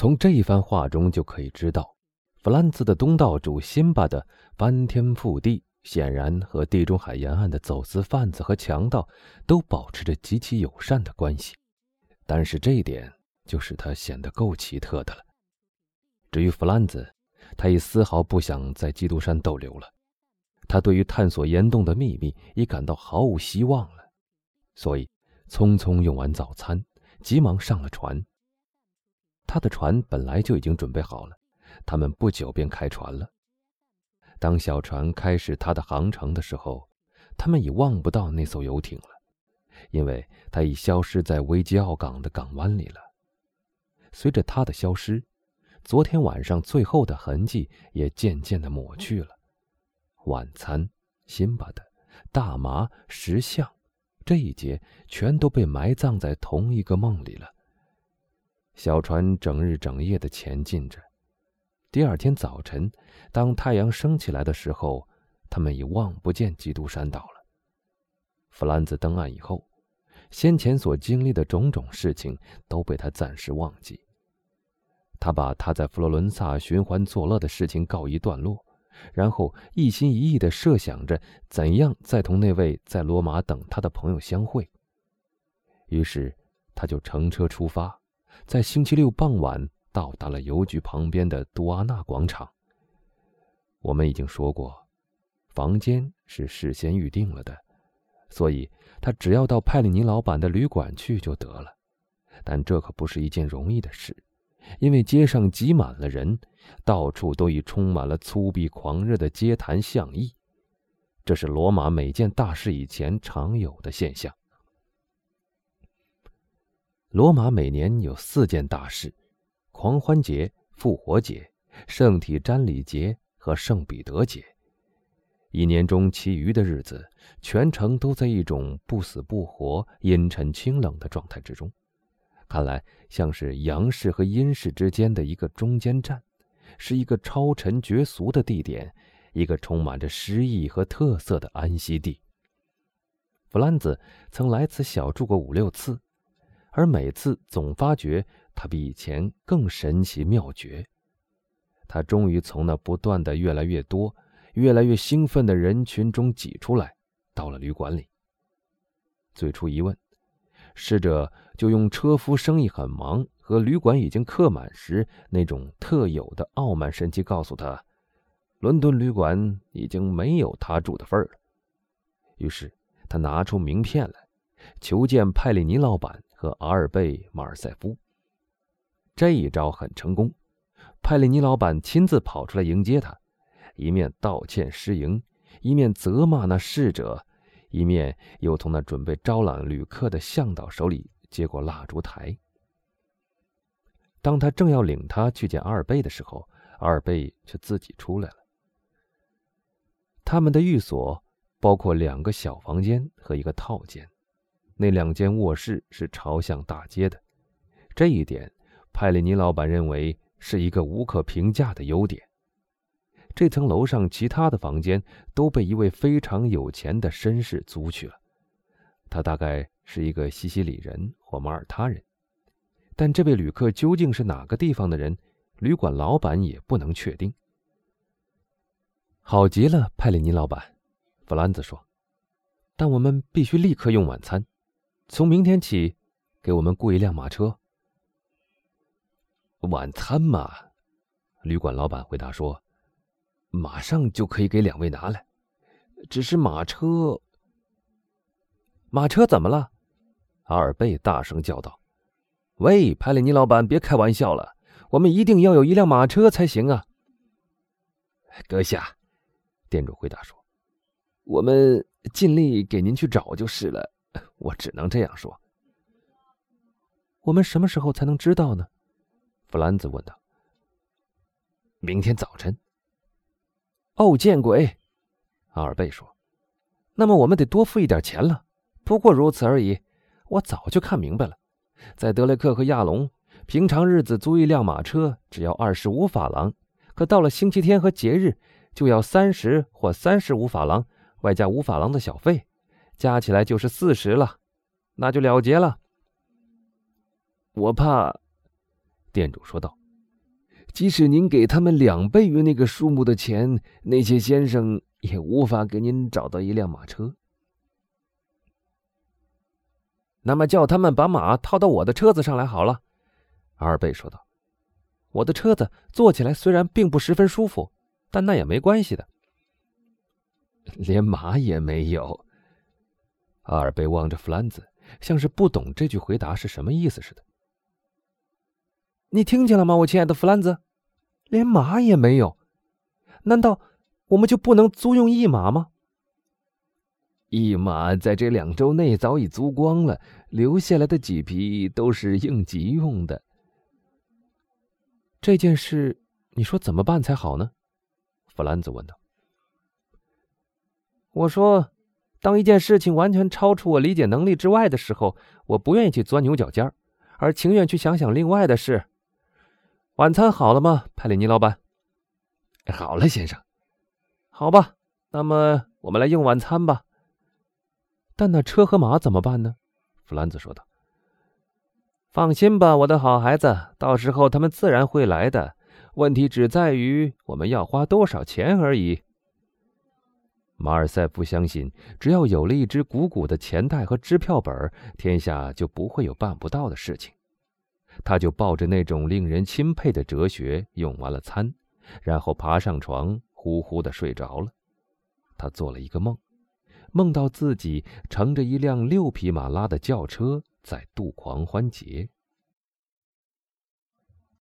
从这一番话中就可以知道，弗兰兹的东道主辛巴的翻天覆地，显然和地中海沿岸的走私贩子和强盗都保持着极其友善的关系。但是这一点就使他显得够奇特的了。至于弗兰兹，他已丝毫不想在基督山逗留了。他对于探索岩洞的秘密已感到毫无希望了，所以匆匆用完早餐，急忙上了船。他的船本来就已经准备好了，他们不久便开船了。当小船开始它的航程的时候，他们已望不到那艘游艇了，因为它已消失在维吉奥港的港湾里了。随着它的消失，昨天晚上最后的痕迹也渐渐的抹去了。晚餐、辛巴的、大麻、石像，这一节全都被埋葬在同一个梦里了。小船整日整夜的前进着。第二天早晨，当太阳升起来的时候，他们已望不见基督山岛了。弗兰兹登岸以后，先前所经历的种种事情都被他暂时忘记。他把他在佛罗伦萨寻欢作乐的事情告一段落。然后一心一意地设想着怎样再同那位在罗马等他的朋友相会。于是，他就乘车出发，在星期六傍晚到达了邮局旁边的杜阿纳广场。我们已经说过，房间是事先预定了的，所以他只要到派里尼老板的旅馆去就得了。但这可不是一件容易的事。因为街上挤满了人，到处都已充满了粗鄙狂热的街谈巷议，这是罗马每件大事以前常有的现象。罗马每年有四件大事：狂欢节、复活节、圣体瞻礼节和圣彼得节。一年中其余的日子，全城都在一种不死不活、阴沉清冷的状态之中。看来像是阳世和阴世之间的一个中间站，是一个超尘绝俗的地点，一个充满着诗意和特色的安息地。弗兰兹曾来此小住过五六次，而每次总发觉他比以前更神奇妙绝。他终于从那不断的越来越多、越来越兴奋的人群中挤出来，到了旅馆里。最初一问。侍者就用车夫生意很忙和旅馆已经客满时那种特有的傲慢神气告诉他，伦敦旅馆已经没有他住的份儿了。于是他拿出名片来，求见派里尼老板和阿尔贝马尔塞夫。这一招很成功，派里尼老板亲自跑出来迎接他，一面道歉失迎，一面责骂那侍者。一面又从那准备招揽旅客的向导手里接过蜡烛台。当他正要领他去见阿尔贝的时候，阿尔贝却自己出来了。他们的寓所包括两个小房间和一个套间，那两间卧室是朝向大街的。这一点，派里尼老板认为是一个无可评价的优点。这层楼上其他的房间都被一位非常有钱的绅士租去了，他大概是一个西西里人或马耳他人，但这位旅客究竟是哪个地方的人，旅馆老板也不能确定。好极了，派里尼老板，弗兰兹说，但我们必须立刻用晚餐，从明天起，给我们雇一辆马车。晚餐嘛，旅馆老板回答说。马上就可以给两位拿来，只是马车。马车怎么了？阿尔贝大声叫道：“喂，派里尼老板，别开玩笑了，我们一定要有一辆马车才行啊！”阁下，店主回答说：“我们尽力给您去找就是了。我只能这样说。”我们什么时候才能知道呢？弗兰兹问道。“明天早晨。”哦，见鬼！阿尔贝说：“那么我们得多付一点钱了。不过如此而已。我早就看明白了，在德雷克和亚龙，平常日子租一辆马车只要二十五法郎，可到了星期天和节日，就要三十或三十五法郎，外加五法郎的小费，加起来就是四十了。那就了结了。”我怕，店主说道：“即使您给他们两倍于那个数目的钱，那些先生也无法给您找到一辆马车。那么叫他们把马套到我的车子上来好了。”阿尔贝说道，“我的车子坐起来虽然并不十分舒服，但那也没关系的。连马也没有。”阿尔贝望着弗兰兹，像是不懂这句回答是什么意思似的。“你听见了吗，我亲爱的弗兰兹？连马也没有？难道我们就不能租用一马吗？”一马在这两周内早已租光了，留下来的几匹都是应急用的。这件事，你说怎么办才好呢？弗兰兹问道。我说，当一件事情完全超出我理解能力之外的时候，我不愿意去钻牛角尖而情愿去想想另外的事。晚餐好了吗，派里尼老板？好了，先生。好吧，那么我们来用晚餐吧。但那车和马怎么办呢？弗兰兹说道。“放心吧，我的好孩子，到时候他们自然会来的。问题只在于我们要花多少钱而已。”马尔塞夫相信，只要有了一支鼓鼓的钱袋和支票本，天下就不会有办不到的事情。他就抱着那种令人钦佩的哲学，用完了餐，然后爬上床，呼呼的睡着了。他做了一个梦。梦到自己乘着一辆六匹马拉的轿车在度狂欢节。